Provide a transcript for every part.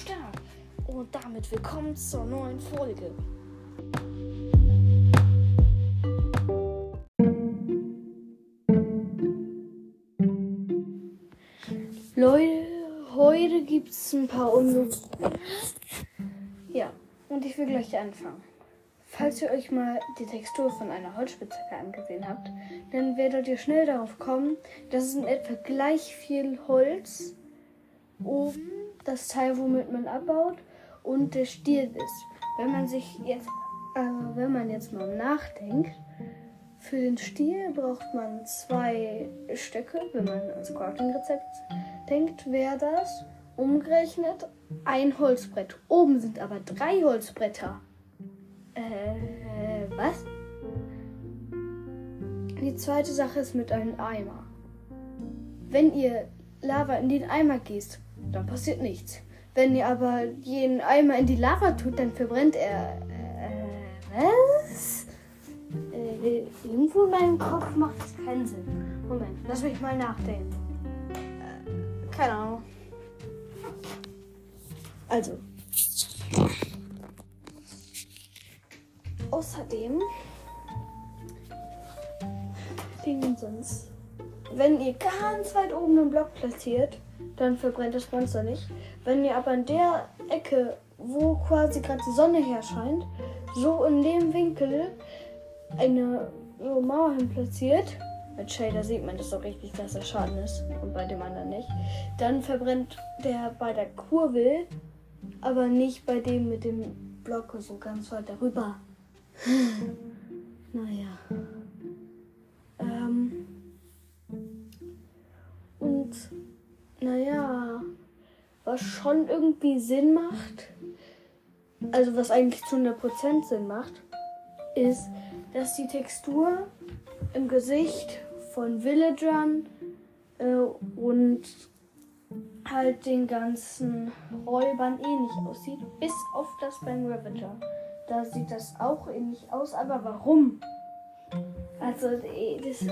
Start. Und damit willkommen zur neuen Folge. Leute, heute gibt es ein paar Unlust. Ja, und ich will gleich anfangen. Falls ihr euch mal die Textur von einer Holzspitzhacke angesehen habt, dann werdet ihr schnell darauf kommen, dass es in etwa gleich viel Holz oben, das Teil, womit man abbaut, und der Stiel ist. Wenn man sich jetzt, also wenn man jetzt mal nachdenkt, für den Stiel braucht man zwei Stöcke, wenn man an Squatting-Rezept denkt, wäre das umgerechnet ein Holzbrett. Oben sind aber drei Holzbretter. Äh, was? Die zweite Sache ist mit einem Eimer. Wenn ihr Lava in den Eimer gießt, dann passiert nichts. Wenn ihr aber jeden Eimer in die Lava tut, dann verbrennt er. Äh, was? Äh, irgendwo in meinem Kopf macht es keinen Sinn. Moment, lass mich mal nachdenken. Äh, keine Ahnung. Also. Außerdem. Dingensens. Wenn ihr ganz weit oben einen Block platziert, dann verbrennt das Monster nicht. Wenn ihr aber in der Ecke, wo quasi gerade die Sonne herscheint, so in dem Winkel eine so Mauer hin platziert, mit Shader sieht man das doch richtig, dass er Schaden ist und bei dem anderen nicht, dann verbrennt der bei der Kurve, aber nicht bei dem mit dem Block so ganz weit darüber. naja. Was schon irgendwie Sinn macht, also was eigentlich zu 100% Sinn macht, ist, dass die Textur im Gesicht von Villagern äh, und halt den ganzen Räubern ähnlich aussieht, bis auf das beim Ravager. Da sieht das auch ähnlich aus, aber warum? Also, das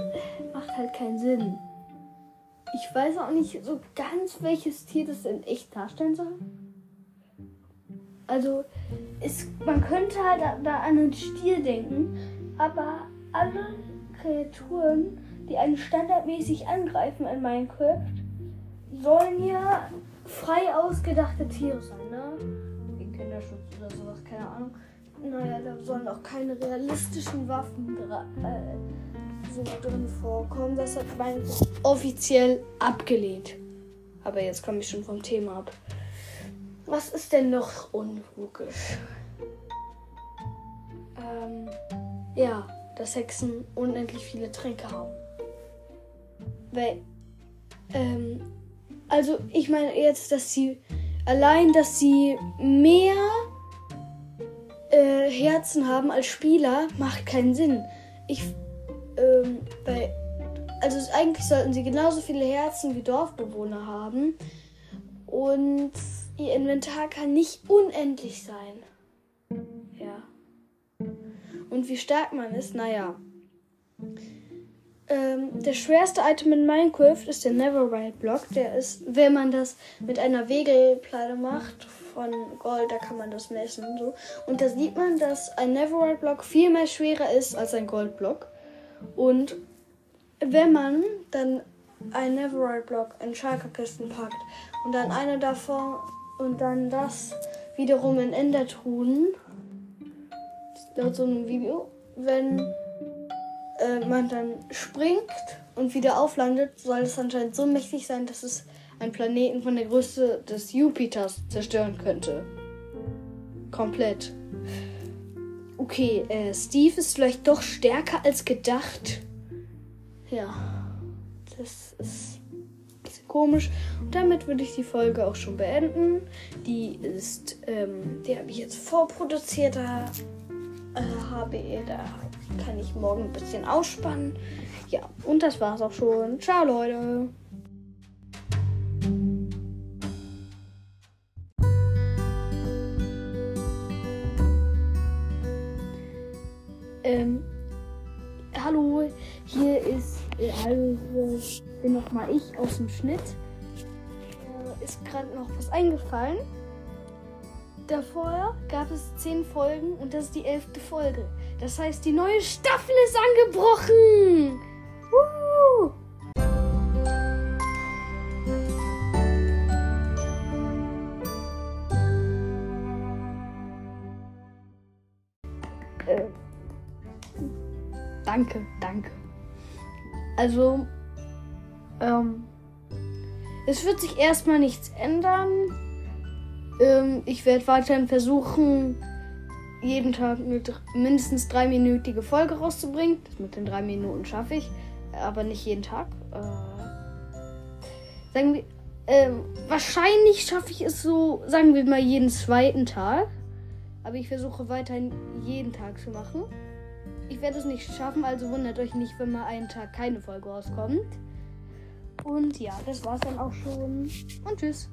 macht halt keinen Sinn. Ich weiß auch nicht so ganz, welches Tier das in echt darstellen soll. Also, es, man könnte halt da an einen Stier denken, aber alle Kreaturen, die einen standardmäßig angreifen in Minecraft, sollen ja frei ausgedachte Tiere sein, ne? Wegen Kinderschutz oder sowas, keine Ahnung. Naja, da sollen auch keine realistischen Waffen äh, so drin vorkommen. Das hat Minecraft offiziell abgelehnt. Aber jetzt komme ich schon vom Thema ab. Was ist denn noch unlogisch? Ähm, ja, dass Hexen unendlich viele Tränke haben. Weil, ähm, also ich meine jetzt, dass sie allein, dass sie mehr äh, Herzen haben als Spieler, macht keinen Sinn. Ich, ähm, weil, also eigentlich sollten sie genauso viele Herzen wie Dorfbewohner haben. Und ihr Inventar kann nicht unendlich sein. Ja. Und wie stark man ist, naja. Ähm, der schwerste Item in Minecraft ist der Neverride Block. Der ist, wenn man das mit einer Wegelplatte macht von Gold, da kann man das messen und so. Und da sieht man, dass ein Neverride Block viel mehr schwerer ist als ein Goldblock. Und wenn man dann ein Neverride Block in Schalkerkisten packt und dann eine davon und dann das wiederum in Endertruhen, laut so einem Video, wenn äh, man dann springt und wieder auflandet, soll es anscheinend so mächtig sein, dass es einen Planeten von der Größe des Jupiters zerstören könnte. Komplett. Okay, äh, Steve ist vielleicht doch stärker als gedacht. Ja, das ist komisch. Und damit würde ich die Folge auch schon beenden. Die ist, ähm, die habe ich jetzt vorproduziert. Da äh, habe da kann ich morgen ein bisschen ausspannen. Ja, und das war's auch schon. Ciao, Leute. Ähm, hallo, hier ist, äh, also, bin nochmal ich aus dem Schnitt. Äh, ist gerade noch was eingefallen. davor gab es zehn Folgen und das ist die elfte Folge. Das heißt, die neue Staffel ist angebrochen. Woo! Äh, danke, danke. Also, ähm, es wird sich erstmal nichts ändern. Ähm, ich werde weiterhin versuchen, jeden Tag eine mindestens dreiminütige Folge rauszubringen. Das mit den drei Minuten schaffe ich, aber nicht jeden Tag. Äh, sagen wir, ähm, wahrscheinlich schaffe ich es so, sagen wir mal, jeden zweiten Tag. Aber ich versuche weiterhin jeden Tag zu machen. Ich werde es nicht schaffen, also wundert euch nicht, wenn mal einen Tag keine Folge rauskommt. Und ja, das war's dann auch schon. Und tschüss.